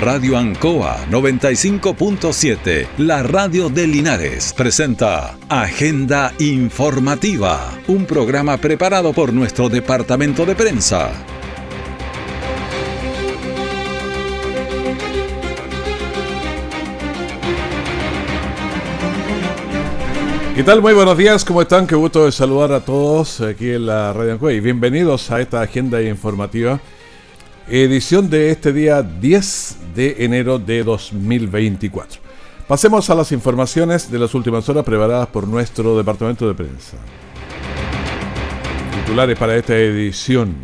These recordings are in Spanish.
Radio Ancoa 95.7, la radio de Linares, presenta Agenda Informativa, un programa preparado por nuestro departamento de prensa. ¿Qué tal? Muy buenos días, ¿cómo están? Qué gusto de saludar a todos aquí en la Radio Ancoa y bienvenidos a esta agenda informativa edición de este día 10 de enero de 2024. Pasemos a las informaciones de las últimas horas preparadas por nuestro departamento de prensa. Titulares para esta edición.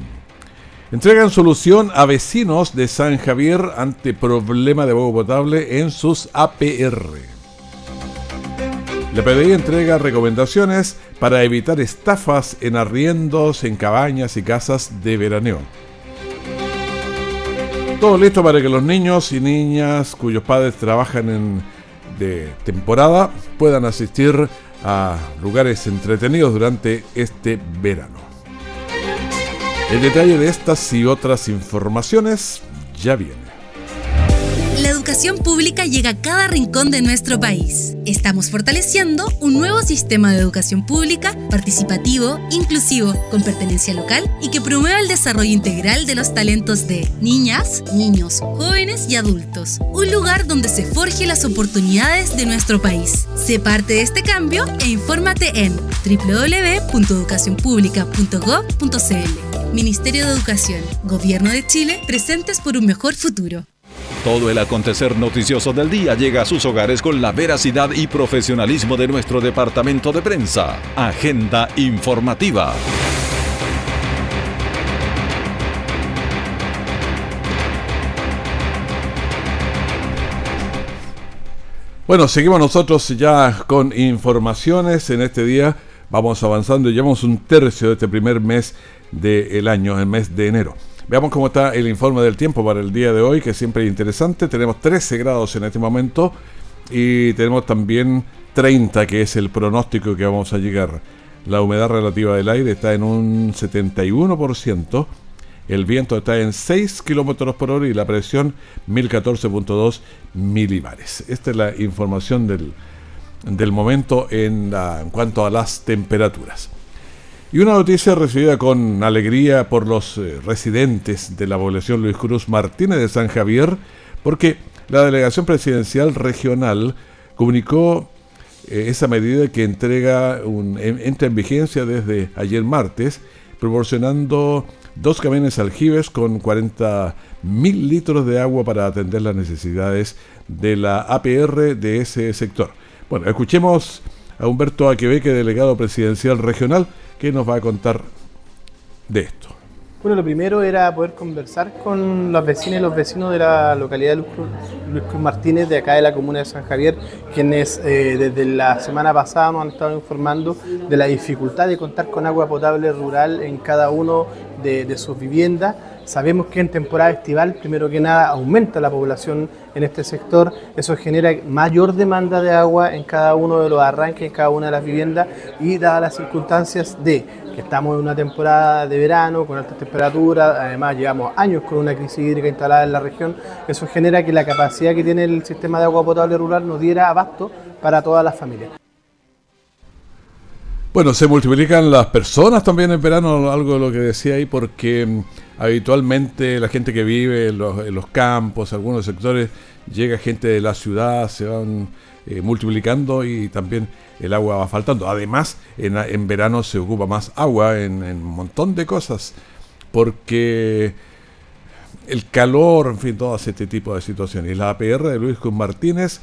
Entregan solución a vecinos de San Javier ante problema de agua potable en sus APR. La PDI entrega recomendaciones para evitar estafas en arriendos en cabañas y casas de veraneo. Todo listo para que los niños y niñas cuyos padres trabajan en, de temporada puedan asistir a lugares entretenidos durante este verano. El detalle de estas y otras informaciones ya viene educación pública llega a cada rincón de nuestro país. Estamos fortaleciendo un nuevo sistema de educación pública participativo, inclusivo, con pertenencia local y que promueva el desarrollo integral de los talentos de niñas, niños, jóvenes y adultos. Un lugar donde se forje las oportunidades de nuestro país. Sé parte de este cambio e infórmate en www.educacionpublica.gov.cl. Ministerio de Educación, Gobierno de Chile, presentes por un mejor futuro. Todo el acontecer noticioso del día llega a sus hogares con la veracidad y profesionalismo de nuestro departamento de prensa. Agenda informativa. Bueno, seguimos nosotros ya con informaciones en este día. Vamos avanzando y llevamos un tercio de este primer mes del año, el mes de enero. Veamos cómo está el informe del tiempo para el día de hoy, que siempre es interesante. Tenemos 13 grados en este momento y tenemos también 30, que es el pronóstico que vamos a llegar. La humedad relativa del aire está en un 71%. El viento está en 6 kilómetros por hora y la presión 1014.2 milibares. Esta es la información del, del momento en, en cuanto a las temperaturas. Y una noticia recibida con alegría por los eh, residentes de la población Luis Cruz Martínez de San Javier, porque la delegación presidencial regional comunicó eh, esa medida que entrega un, entra en vigencia desde ayer martes, proporcionando dos camiones aljibes con 40 mil litros de agua para atender las necesidades de la APR de ese sector. Bueno, escuchemos a Humberto Aquebeque, delegado presidencial regional, ¿Qué nos va a contar de esto? Bueno, lo primero era poder conversar con los vecinos y los vecinos de la localidad de Luis Cruz, Martínez, de acá de la comuna de San Javier, quienes eh, desde la semana pasada nos han estado informando de la dificultad de contar con agua potable rural en cada uno de sus viviendas Sabemos que en temporada estival, primero que nada, aumenta la población en este sector, eso genera mayor demanda de agua en cada uno de los arranques, en cada una de las viviendas y dadas las circunstancias de que estamos en una temporada de verano con altas temperaturas, además llevamos años con una crisis hídrica instalada en la región, eso genera que la capacidad que tiene el sistema de agua potable rural nos diera abasto para todas las familias. Bueno, se multiplican las personas también en verano, algo de lo que decía ahí, porque mm, habitualmente la gente que vive en los, campos, algunos sectores, llega gente de la ciudad, se van eh, multiplicando y también el agua va faltando. Además, en, verano se ocupa más agua en, un montón de cosas, porque el calor, en fin, todo este tipo de situaciones. La APR de Luis Cruz Martínez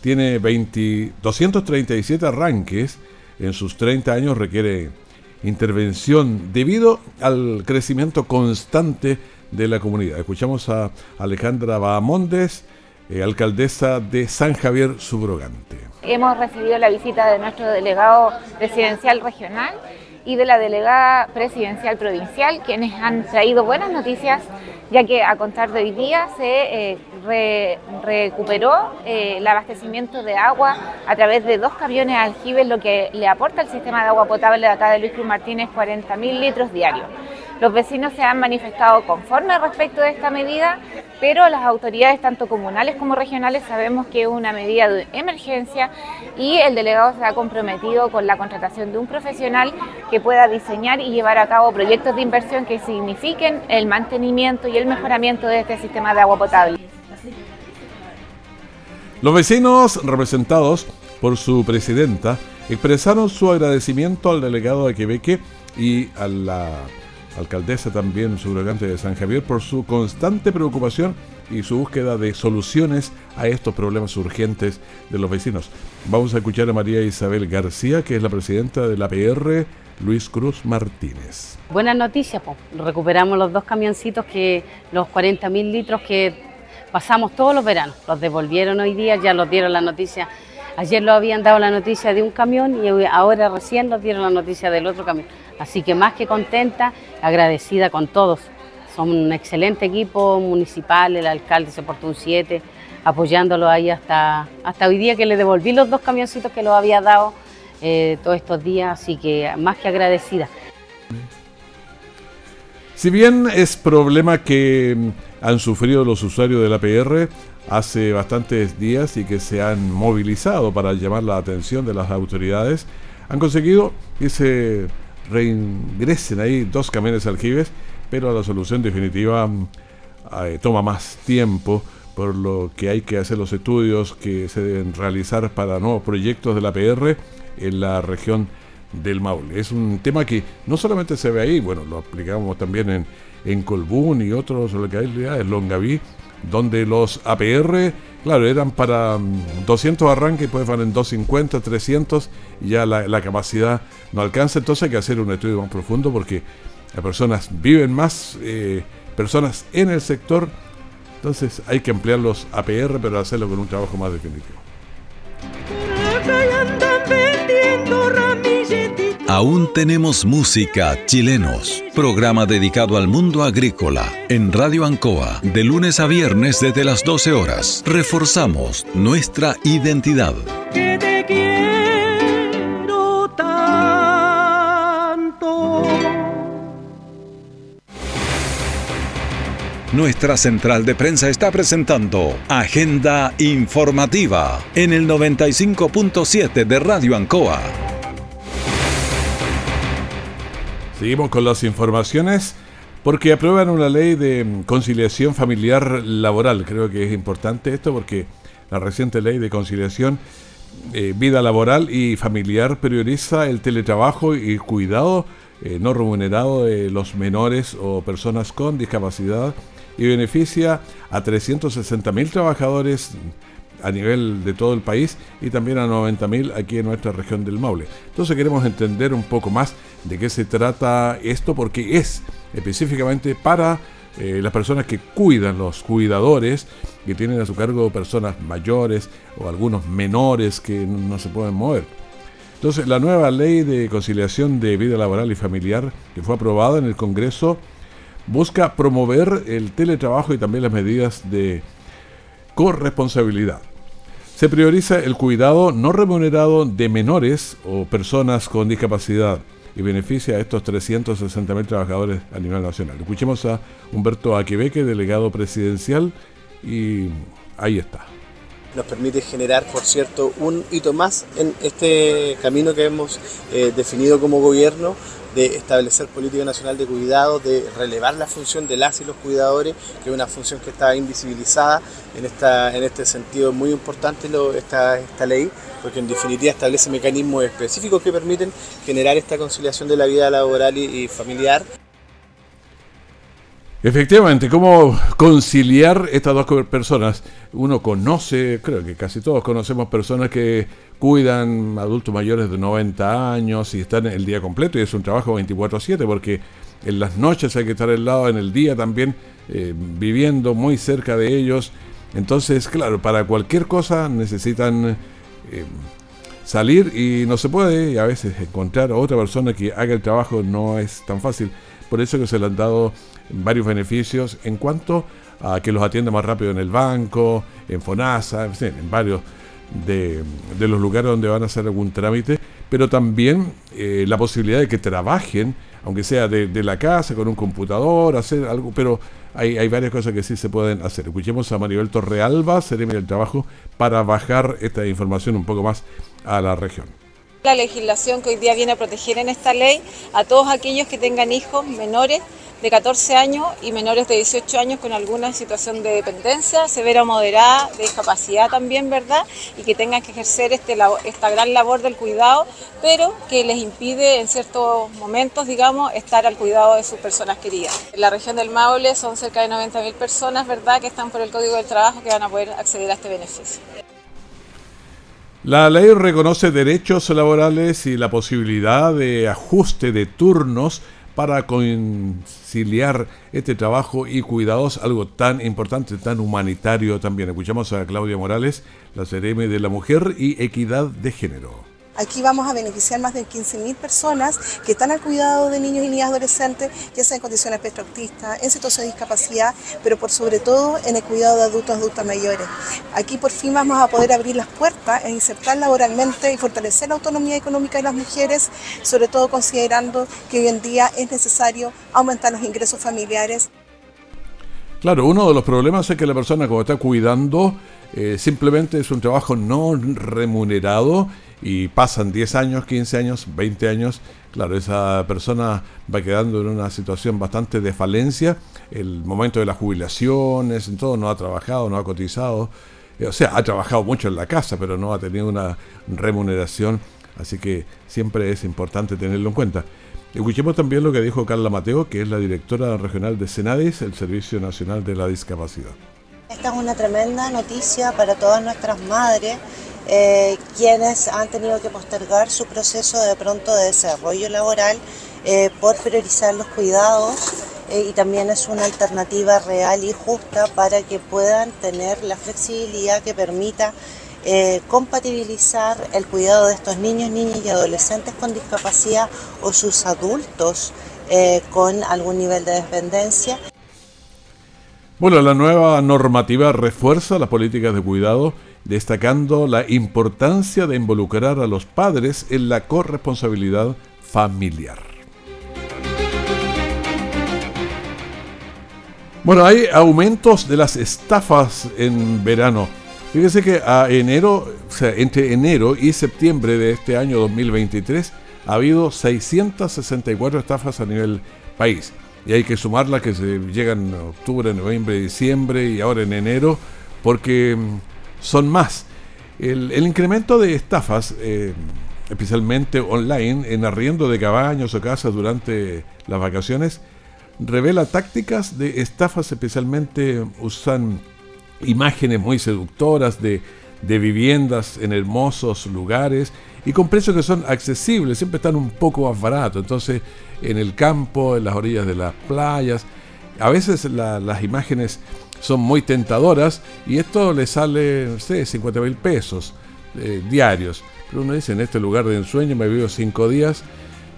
tiene 20, 237 arranques en sus 30 años requiere intervención debido al crecimiento constante de la comunidad. Escuchamos a Alejandra Bahamondes, eh, alcaldesa de San Javier Subrogante. Hemos recibido la visita de nuestro delegado presidencial regional y de la delegada presidencial provincial, quienes han traído buenas noticias, ya que a contar de hoy día se eh, recuperó eh, el abastecimiento de agua a través de dos camiones aljibes, lo que le aporta al sistema de agua potable de acá de Luis Cruz Martínez 40.000 litros diarios. Los vecinos se han manifestado conformes respecto de esta medida, pero las autoridades tanto comunales como regionales sabemos que es una medida de emergencia y el delegado se ha comprometido con la contratación de un profesional que pueda diseñar y llevar a cabo proyectos de inversión que signifiquen el mantenimiento y el mejoramiento de este sistema de agua potable. Los vecinos representados por su presidenta expresaron su agradecimiento al delegado de Quebec y a la alcaldesa también subrogante de San Javier por su constante preocupación y su búsqueda de soluciones a estos problemas urgentes de los vecinos. Vamos a escuchar a María Isabel García, que es la presidenta de la PR Luis Cruz Martínez. Buenas noticias, recuperamos los dos camioncitos que los 40 mil litros que pasamos todos los veranos. Los devolvieron hoy día, ya los dieron la noticia. Ayer lo habían dado la noticia de un camión y ahora recién nos dieron la noticia del otro camión. Así que más que contenta, agradecida con todos. Son un excelente equipo municipal, el alcalde se portó un 7, apoyándolo ahí hasta, hasta hoy día que le devolví los dos camioncitos que los había dado eh, todos estos días, así que más que agradecida. Si bien es problema que han sufrido los usuarios de la PR hace bastantes días y que se han movilizado para llamar la atención de las autoridades, han conseguido que se reingresen ahí dos camiones aljibes, pero la solución definitiva eh, toma más tiempo, por lo que hay que hacer los estudios que se deben realizar para nuevos proyectos de la PR en la región del Maule. Es un tema que no solamente se ve ahí, bueno, lo aplicamos también en, en Colbún y otros localidades, Longaví, donde los APR, claro, eran para 200 mm, arranques, pues van en 250, 300, y ya la, capacidad no alcanza, entonces hay que hacer un estudio más profundo porque las personas viven más, eh, personas en el sector, entonces hay que ampliar los APR, pero hacerlo con un trabajo más definitivo. Aún tenemos música chilenos. Programa dedicado al mundo agrícola en Radio Ancoa de lunes a viernes desde las 12 horas. Reforzamos nuestra identidad. Nuestra central de prensa está presentando Agenda Informativa en el 95.7 de Radio Ancoa. Seguimos con las informaciones porque aprueban una ley de conciliación familiar laboral. Creo que es importante esto porque la reciente ley de conciliación eh, vida laboral y familiar prioriza el teletrabajo y cuidado eh, no remunerado de los menores o personas con discapacidad y beneficia a 360.000 trabajadores a nivel de todo el país y también a 90.000 aquí en nuestra región del Maule. Entonces queremos entender un poco más de qué se trata esto porque es específicamente para eh, las personas que cuidan, los cuidadores que tienen a su cargo personas mayores o algunos menores que no se pueden mover. Entonces, la nueva ley de conciliación de vida laboral y familiar que fue aprobada en el Congreso busca promover el teletrabajo y también las medidas de corresponsabilidad. Se prioriza el cuidado no remunerado de menores o personas con discapacidad y beneficia a estos 360.000 trabajadores a nivel nacional. Escuchemos a Humberto Aquebeque, delegado presidencial, y ahí está. Nos permite generar, por cierto, un hito más en este camino que hemos eh, definido como gobierno de establecer política nacional de cuidado, de relevar la función de las y los cuidadores, que es una función que está invisibilizada en, esta, en este sentido muy importante esta, esta ley, porque en definitiva establece mecanismos específicos que permiten generar esta conciliación de la vida laboral y familiar. Efectivamente, ¿cómo conciliar estas dos personas? Uno conoce, creo que casi todos conocemos personas que cuidan adultos mayores de 90 años y están el día completo y es un trabajo 24/7 porque en las noches hay que estar al lado, en el día también eh, viviendo muy cerca de ellos. Entonces, claro, para cualquier cosa necesitan eh, salir y no se puede y a veces encontrar a otra persona que haga el trabajo no es tan fácil. Por eso que se le han dado varios beneficios en cuanto a que los atienda más rápido en el banco, en FONASA, en, varios de, los lugares donde van a hacer algún trámite, pero también eh, la posibilidad de que trabajen aunque sea de, la casa, con un computador, hacer algo, pero hay, hay, varias cosas que sí se pueden hacer. Escuchemos a Maribel Torrealba, Seremi del Trabajo, para bajar esta información un poco más a la región. La legislación que hoy día viene a proteger en esta ley a todos aquellos que tengan hijos menores de 14 años y menores de 18 años con alguna situación de dependencia severa o moderada, de discapacidad también, ¿verdad? Y que tengan que ejercer este, esta gran labor del cuidado, pero que les impide en ciertos momentos, digamos, estar al cuidado de sus personas queridas. En la región del Maule son cerca de 90.000 personas, ¿verdad?, que están por el Código del Trabajo que van a poder acceder a este beneficio. La ley reconoce derechos laborales y la posibilidad de ajuste de turnos para conciliar este trabajo y cuidados, algo tan importante, tan humanitario también. Escuchamos a Claudia Morales, la CRM de la Mujer y Equidad de Género. Aquí vamos a beneficiar más de 15.000 personas que están al cuidado de niños y niñas adolescentes, ya sea en condiciones espectro en situación de discapacidad, pero por sobre todo en el cuidado de adultos adultas mayores. Aquí por fin vamos a poder abrir las puertas e insertar laboralmente y fortalecer la autonomía económica de las mujeres, sobre todo considerando que hoy en día es necesario aumentar los ingresos familiares. Claro, uno de los problemas es que la persona como está cuidando eh, simplemente es un trabajo no remunerado y pasan 10 años, 15 años, 20 años, claro, esa persona va quedando en una situación bastante de falencia, el momento de las jubilaciones, en todo, no ha trabajado, no ha cotizado, eh, o sea, ha trabajado mucho en la casa, pero no ha tenido una remuneración, así que siempre es importante tenerlo en cuenta. Escuchemos también lo que dijo Carla Mateo, que es la directora regional de Senadis, el Servicio Nacional de la Discapacidad. Esta es una tremenda noticia para todas nuestras madres eh, quienes han tenido que postergar su proceso de pronto de desarrollo laboral eh, por priorizar los cuidados eh, y también es una alternativa real y justa para que puedan tener la flexibilidad que permita compatibilizar el cuidado de estos niños, niñas y adolescentes con discapacidad o sus adultos con algún nivel de dependencia. Bueno, la nueva normativa refuerza las políticas de cuidado destacando la importancia de involucrar a los padres en la corresponsabilidad familiar. Bueno, hay aumentos de las estafas en verano. Fíjese que a enero, o sea, entre enero y septiembre de este año 2023 ha habido 664 estafas a nivel país. Y hay que sumarlas que se llegan en octubre, noviembre, diciembre y ahora en enero, porque mm, son más. El, incremento de estafas, eh, especialmente online, en arriendo de cabaños o casas durante las vacaciones, revela tácticas de estafas, especialmente usan imágenes muy seductoras de, de viviendas en hermosos lugares y con precios que son accesibles, siempre están un poco más baratos. Entonces, en el campo, en las orillas de las playas, a veces las imágenes son muy tentadoras y esto le sale, no sé, 50 mil pesos eh, diarios. Pero uno dice, en este lugar de ensueño me vivo cinco días,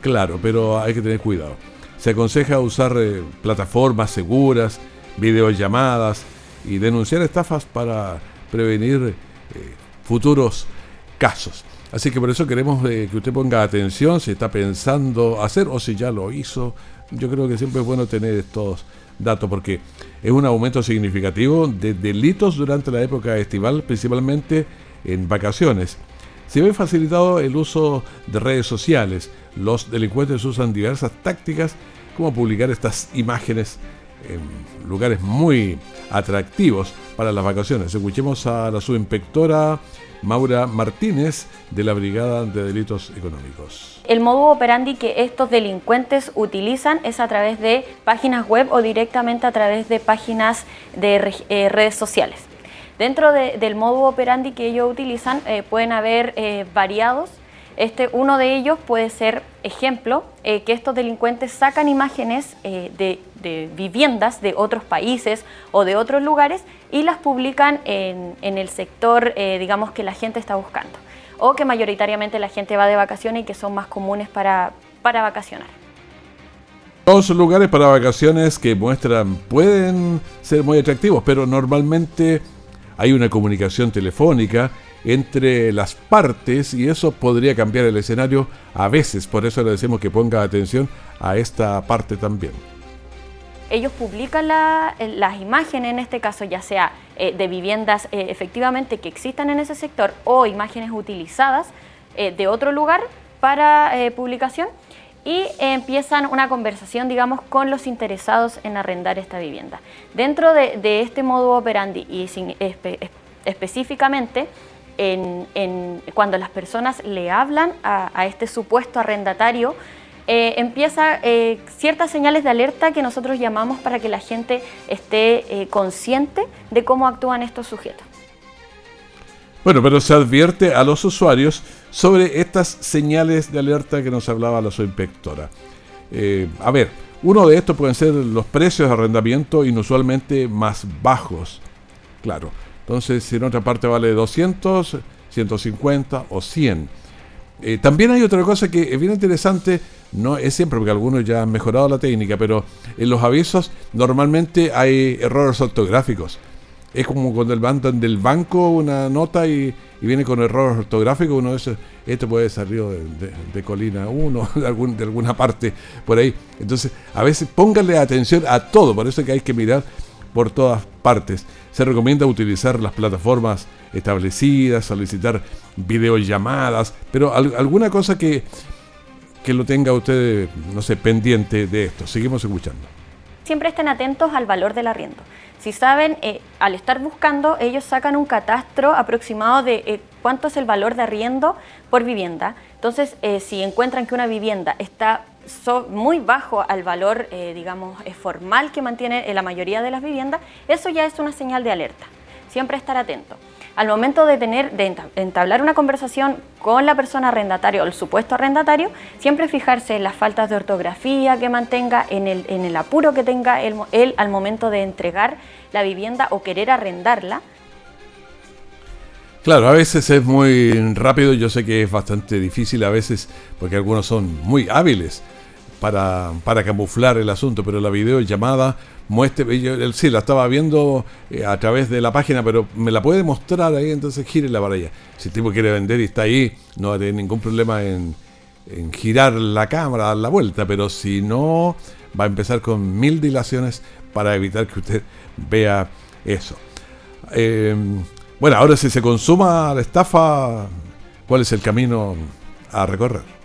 claro, pero hay que tener cuidado. Se aconseja usar eh, plataformas seguras, videollamadas y denunciar estafas para prevenir eh, futuros casos. Así que por eso queremos que usted ponga atención si está pensando hacer o si ya lo hizo. Yo creo que siempre es bueno tener estos dato porque es un aumento significativo de delitos durante la época estival, principalmente en vacaciones. Se ve facilitado el uso de redes sociales. Los delincuentes usan diversas tácticas como publicar estas imágenes en lugares muy atractivos para las vacaciones. Escuchemos a la subinspectora Maura Martínez de la Brigada de Delitos Económicos. El modo operandi que estos delincuentes utilizan es a través de páginas web o directamente a través de páginas de eh, redes sociales. Dentro del modo operandi que ellos utilizan eh, pueden haber eh, variados este, uno de ellos puede ser ejemplo, que estos delincuentes sacan imágenes de de viviendas de otros países o de otros lugares y las publican en, el sector, eh, digamos, que la gente está buscando o que mayoritariamente la gente va de vacaciones y que son más comunes para, para vacacionar. Dos lugares para vacaciones que muestran pueden ser muy atractivos, pero normalmente hay una comunicación telefónica entre las partes y eso podría cambiar el escenario a veces. Por eso le decimos que ponga atención a esta parte también. Ellos publican las imágenes, en este caso ya sea eh, de viviendas eh, efectivamente que existan en ese sector o imágenes utilizadas eh, de otro lugar para publicación y empiezan una conversación, digamos, con los interesados en arrendar esta vivienda. Dentro de, este modo operandi y específicamente, en, cuando las personas le hablan a, este supuesto arrendatario, eh, empieza eh, ciertas señales de alerta que nosotros llamamos para que la gente esté eh, consciente de cómo actúan estos sujetos. Bueno, pero se advierte a los usuarios sobre estas señales de alerta que nos hablaba la subinspectora. A ver, uno de estos pueden ser los precios de arrendamiento inusualmente más bajos. Claro, entonces si en otra parte vale 200, 150 o 100. Eh, también hay otra cosa que es bien interesante, no es siempre porque algunos ya han mejorado la técnica, pero en los avisos normalmente hay errores ortográficos es como cuando el mandan del banco una nota y, viene con errores ortográficos, uno dice, esto puede salir de, de, Colina 1, de, algún, de alguna parte por ahí. Entonces, a veces pónganle atención a todo, por eso que hay que mirar por todas partes. Se recomienda utilizar las plataformas establecidas, solicitar videollamadas, pero alguna cosa que, que lo tenga usted, no sé, pendiente de esto. Seguimos escuchando. Siempre estén atentos al valor del arriendo. Si saben, eh, al estar buscando, ellos sacan un catastro aproximado de eh, cuánto es el valor de arriendo por vivienda. Entonces, eh, si encuentran que una vivienda está muy bajo al valor, digamos, formal que mantiene la mayoría de las viviendas, eso ya es una señal de alerta. Siempre estar atento al momento de tener, de entablar una conversación con la persona arrendataria o el supuesto arrendatario, siempre fijarse en las faltas de ortografía que mantenga, en el, apuro que tenga él al momento de entregar la vivienda o querer arrendarla. Claro, a veces es muy rápido, yo sé que es bastante difícil a veces porque algunos son muy hábiles para, para camuflar el asunto, pero la videollamada muestre, yo, sí, la estaba viendo eh, a través de la página, pero me la puede mostrar ahí, entonces gírela para allá. Si el tipo quiere vender y está ahí, no va a tener ningún problema en, girar la cámara, dar la vuelta, pero si no, va a empezar con mil dilaciones para evitar que usted vea eso. Em, bueno, ahora si se consuma la estafa, ¿cuál es el camino a recorrer?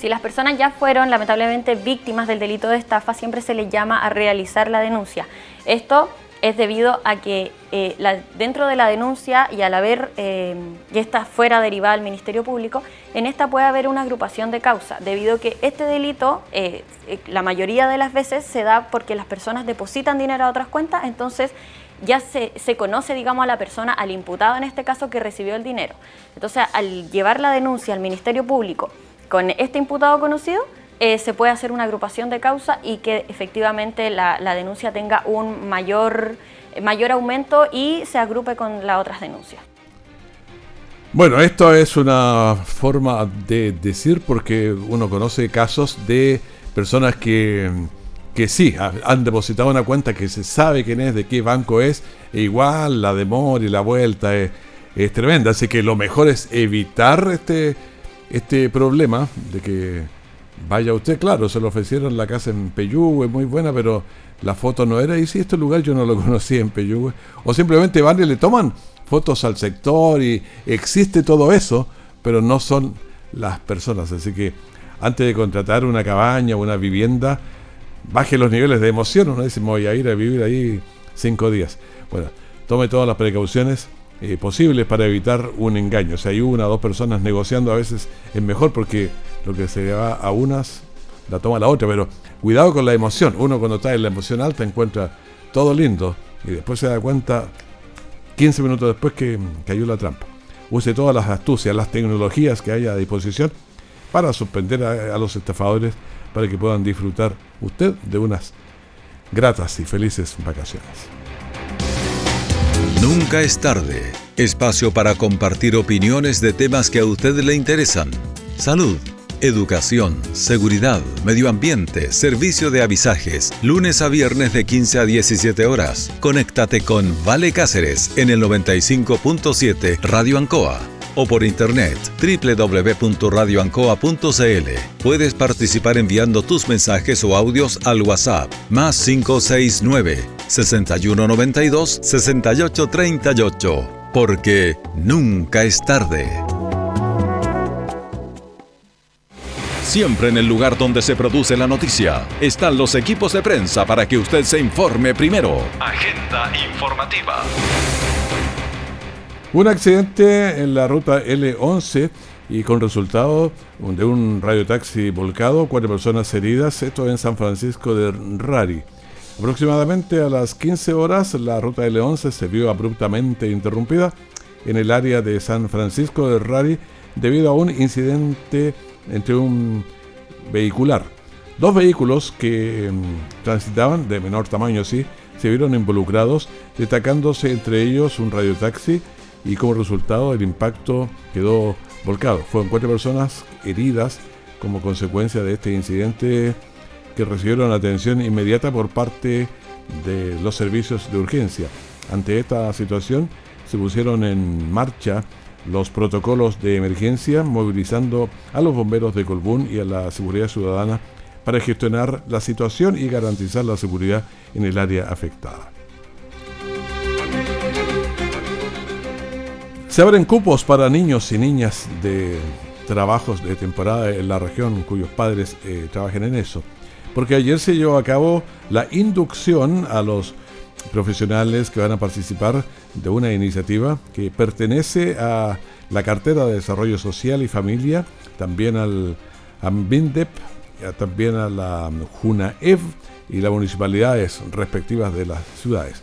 Si las personas ya fueron lamentablemente víctimas del delito de estafa, siempre se les llama a realizar la denuncia. Esto es debido a que eh, dentro de la denuncia y al haber eh, ya está fuera derivada al Ministerio Público, en esta puede haber una agrupación de causa, debido a que este delito eh, la mayoría de las veces se da porque las personas depositan dinero a otras cuentas, entonces ya se, se, conoce, digamos, a la persona, al imputado en este caso, que recibió el dinero. Entonces, al llevar la denuncia al Ministerio Público, con este imputado conocido eh, se puede hacer una agrupación de causa y que efectivamente la, denuncia tenga un mayor, mayor aumento y se agrupe con las otras denuncias. Bueno, esto es una forma de decir porque uno conoce casos de personas que, que sí, han depositado una cuenta que se sabe quién es, de qué banco es, e igual la demora y la vuelta es, es tremenda. Así que lo mejor es evitar este, este problema de que vaya usted, claro, se lo ofrecieron la casa en Peyúgue, muy buena, pero la foto no era, y si este lugar yo no lo conocía en Peyúgue, o simplemente van y le toman fotos al sector y existe todo eso, pero no son las personas, así que antes de contratar una cabaña o una vivienda, baje los niveles de emoción, uno dice, voy a ir a vivir ahí cinco días. Bueno, tome todas las precauciones eh, posibles para evitar un engaño. Si hay una o dos personas negociando, a veces es mejor porque lo que se va a unas la toma la otra, pero cuidado con la emoción. Uno cuando está en la emoción alta encuentra todo lindo y después se da cuenta 15 minutos después que cayó la trampa. Use todas las astucias, las tecnologías que haya a disposición para suspender a los estafadores para que puedan disfrutar usted de unas gratas y felices vacaciones. Nunca es tarde. Espacio para compartir opiniones de temas que a usted le interesan. Salud, educación, seguridad, medio ambiente, servicio de avisajes, lunes a viernes de 15 a 17 horas. Conéctate con Vale Cáceres en el 95.7 Radio Ancoa o por internet www.radioancoa.cl. Puedes participar enviando tus mensajes o audios al WhatsApp más 569 6192 6838, porque nunca es tarde. Siempre en el lugar donde se produce la noticia están los equipos de prensa para que usted se informe primero. Agenda informativa. Un accidente en la ruta L11 y con resultado de un radiotaxi volcado, cuatro personas heridas, esto en San Francisco de Rari. Aproximadamente a las 15 horas la ruta L11 se vio abruptamente interrumpida en el área de San Francisco de Rari debido a un incidente entre un vehicular. Dos vehículos que mm, transitaban, de menor tamaño sí, se vieron involucrados, destacándose entre ellos un radiotaxi y como resultado el impacto quedó volcado. Fueron cuatro personas heridas como consecuencia de este incidente que recibieron atención inmediata por parte de los servicios de urgencia. Ante esta situación se pusieron en marcha los protocolos de emergencia, movilizando a los bomberos de Colbún y a la seguridad ciudadana para gestionar la situación y garantizar la seguridad en el área afectada. Se abren cupos para niños y niñas de trabajos de temporada en la región cuyos padres eh, trabajen en eso. Porque ayer se llevó a cabo la inducción a los profesionales que van a participar de una iniciativa que pertenece a la cartera de Desarrollo Social y Familia, también al AMBINDEP, también a la JUNAEV y las municipalidades respectivas de las ciudades.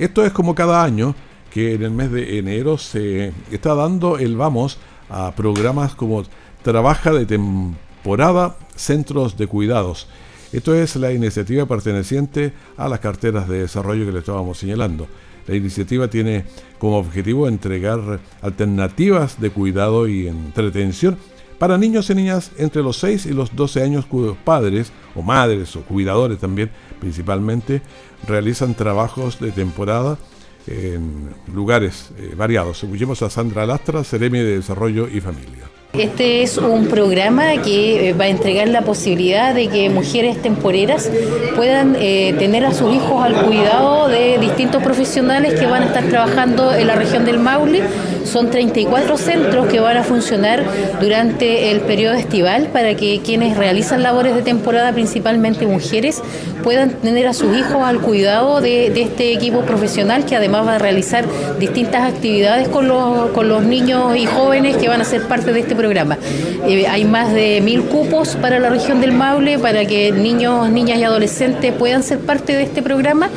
Esto es como cada año que en el mes de enero se está dando el vamos a programas como Trabaja de temporada, centros de cuidados. Esto es la iniciativa perteneciente a las carteras de desarrollo que le estábamos señalando. La iniciativa tiene como objetivo entregar alternativas de cuidado y entretención para niños y niñas entre los 6 y los 12 años cuyos padres o madres o cuidadores también principalmente realizan trabajos de temporada en lugares eh, variados. Escuchemos a Sandra Lastra, Ceremi de Desarrollo y Familia. Este es un programa que eh, va a entregar la posibilidad de que mujeres temporeras puedan eh, tener a sus hijos al cuidado de distintos profesionales que van a estar trabajando en la región del Maule. Son 34 centros que van a funcionar durante el periodo estival para que quienes realizan labores de temporada, principalmente mujeres, puedan tener a sus hijos al cuidado de, este equipo profesional que además va a realizar distintas actividades con los, con los niños y jóvenes que van a ser parte de este programa. Eh, hay más de mil cupos para la región del Maule para que niños, niñas y adolescentes puedan ser parte de este programa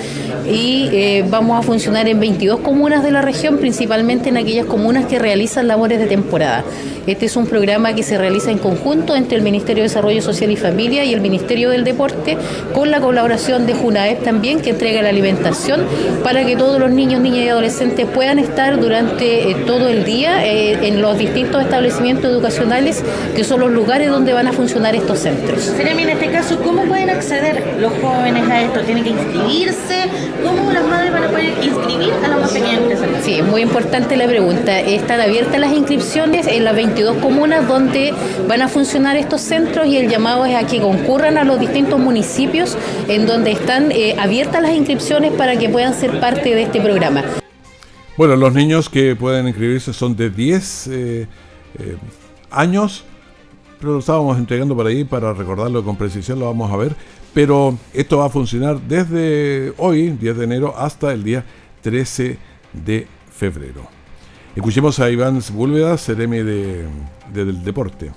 y eh, vamos a funcionar en 22 comunas de la región, principalmente en aquellas comunas que realizan labores de temporada. Este es un programa que se realiza en conjunto entre el Ministerio de Desarrollo Social y Familia y el Ministerio del Deporte, con la colaboración de JUNAEP también, que entrega la alimentación para que todos los niños, niñas y adolescentes puedan estar durante eh, todo el día eh, en los distintos establecimientos educacionales, que son los lugares donde van a funcionar estos centros. en este caso, ¿cómo pueden acceder los jóvenes a esto? ¿Tienen que inscribirse? ¿Cómo las madres van a poder inscribir a los más pequeños? Sí, muy importante la pregunta. Están abiertas las inscripciones en la 20 22 comunas donde van a funcionar estos centros y el llamado es a que concurran a los distintos municipios en donde están eh, abiertas las inscripciones para que puedan ser parte de este programa. Bueno, los niños que pueden inscribirse son de 10 eh, eh, años, pero lo estábamos entregando por ahí para recordarlo con precisión, lo vamos a ver. Pero esto va a funcionar desde hoy, 10 de enero, hasta el día 13 de febrero. Escuchemos a Iván Búlveda, Ceremi de, del Deporte.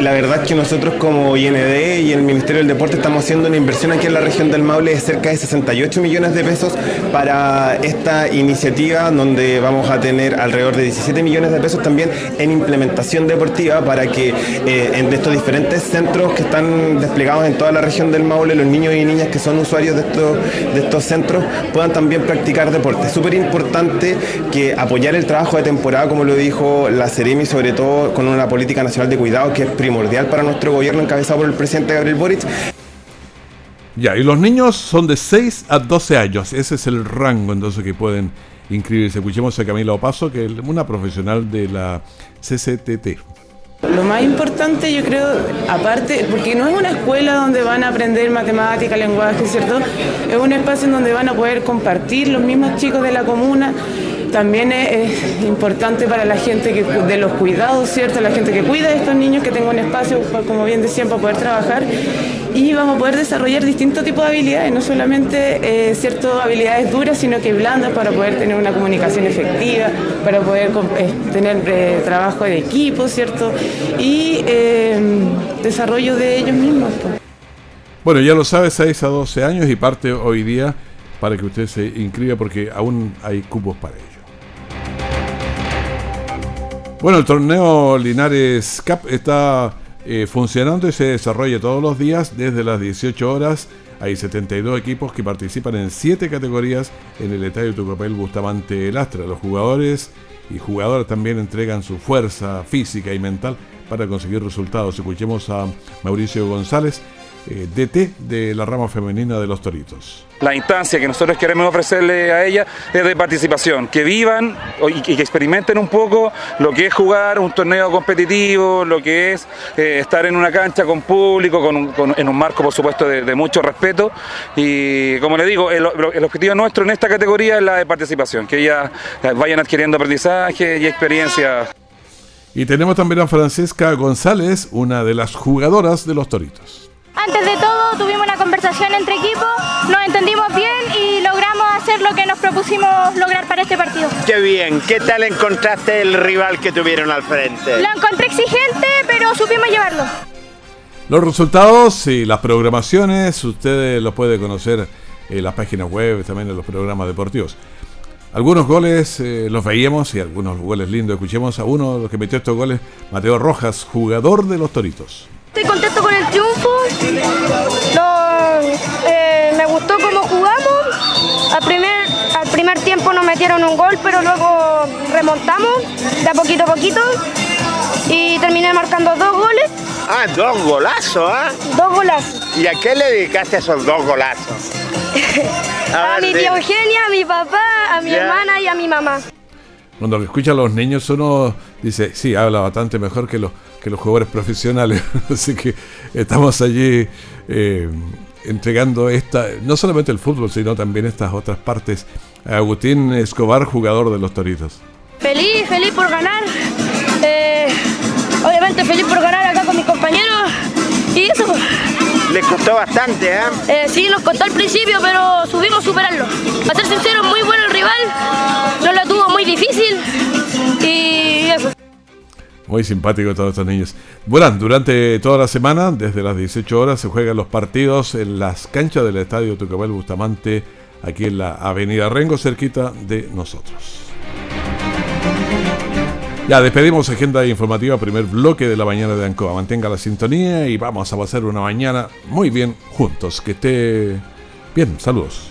La verdad es que nosotros como IND y el Ministerio del Deporte estamos haciendo una inversión aquí en la región del Maule de cerca de 68 millones de pesos para esta iniciativa donde vamos a tener alrededor de 17 millones de pesos también en implementación deportiva para que eh, estos diferentes centros que están desplegados en toda la región del Maule, los niños y niñas que son usuarios de estos, de estos centros puedan también practicar deporte. Es súper importante que apoyar el trabajo de temporada, como lo dijo la Ceremi, sobre todo con una política nacional de cuidado que es primordial para nuestro gobierno encabezado por el presidente Gabriel Boric. Ya, y los niños son de 6 a 12 años. Ese es el rango entonces que pueden inscribirse. Escuchemos a Camila Opaso, que es una profesional de la CCTT. Lo más importante yo creo, aparte, porque no es una escuela donde van a aprender matemática, lenguaje, ¿cierto? Es un espacio en donde van a poder compartir los mismos chicos de la comuna. También es, importante para la gente de los cuidados, ¿cierto? La gente que cuida de estos niños, que tenga un espacio, como bien decían, para poder trabajar. Y vamos a poder desarrollar distintos tipos de habilidades, no solamente eh, ciertas habilidades duras, sino que blandas para poder tener una comunicación efectiva, para poder tener eh, trabajo de equipo, ¿cierto? Y desarrollo de ellos mismos. Bueno, ya lo sabe, 6 a 12 años y parte hoy día para que usted se inscriba porque aún hay cupos para ello. Bueno, el torneo Linares Cup está eh, funcionando y se desarrolla todos los días desde las 18 horas. Hay 72 equipos que participan en 7 categorías en el estadio Tucapel Bustamante Lastra. Los jugadores y jugadoras también entregan su fuerza física y mental para conseguir resultados. Escuchemos a Mauricio González, eh, DT de la rama femenina de los Toritos. La instancia que nosotros queremos ofrecerle a ellas es de participación, que vivan y que experimenten un poco lo que es jugar un torneo competitivo, lo que es eh, estar en una cancha con público, en un marco por supuesto de, mucho respeto y como le digo, el, objetivo nuestro en esta categoría es la de participación, que ellas eh, vayan adquiriendo aprendizaje y experiencia. Y tenemos también a Francesca González, una de las jugadoras de los Toritos. Antes de todo tuvimos una conversación entre equipos, nos entendimos bien y logramos hacer lo que nos propusimos lograr para este partido. Qué bien, ¿qué tal encontraste el rival que tuvieron al frente? Lo encontré exigente, pero supimos llevarlo. Los resultados y las programaciones, ustedes los puede conocer en las páginas web, también en los programas deportivos. Algunos goles eh, los veíamos y algunos goles lindos. Escuchemos a uno de los que metió estos goles, Mateo Rojas, jugador de los Toritos. Estoy contento con el triunfo. Eh, me gustó cómo jugamos. Al primer, al primer tiempo nos metieron un gol, pero luego remontamos de a poquito a poquito y terminé marcando dos goles. Ah, dos golazos, ¿ah? Dos golazos. ¿Y a qué le dedicaste esos dos golazos? a, mi tía Eugenia, a mi papá, a mi hermana y a mi mamá. Cuando escucha a los niños uno dice, sí, habla bastante mejor que los que los jugadores profesionales. Así que estamos allí eh, entregando esta, no solamente el fútbol, sino también estas otras partes. Agustín Escobar, jugador de los Toritos. Feliz, feliz por ganar. Eh, obviamente feliz por ganar acá con mis compañeros. Y eso. Les costó bastante, ¿eh? ¿eh? Sí, nos costó al principio, pero subimos a superarlo. A ser Muy simpático todos estos niños. Bueno, durante toda la semana, desde las 18 horas, se juegan los partidos en las canchas del Estadio Tucabel Bustamante, aquí en la Avenida Rengo, cerquita de nosotros. Ya, despedimos agenda informativa, primer bloque de la mañana de Ancoa. Mantenga la sintonía y vamos a pasar una mañana muy bien juntos. Que esté bien, saludos.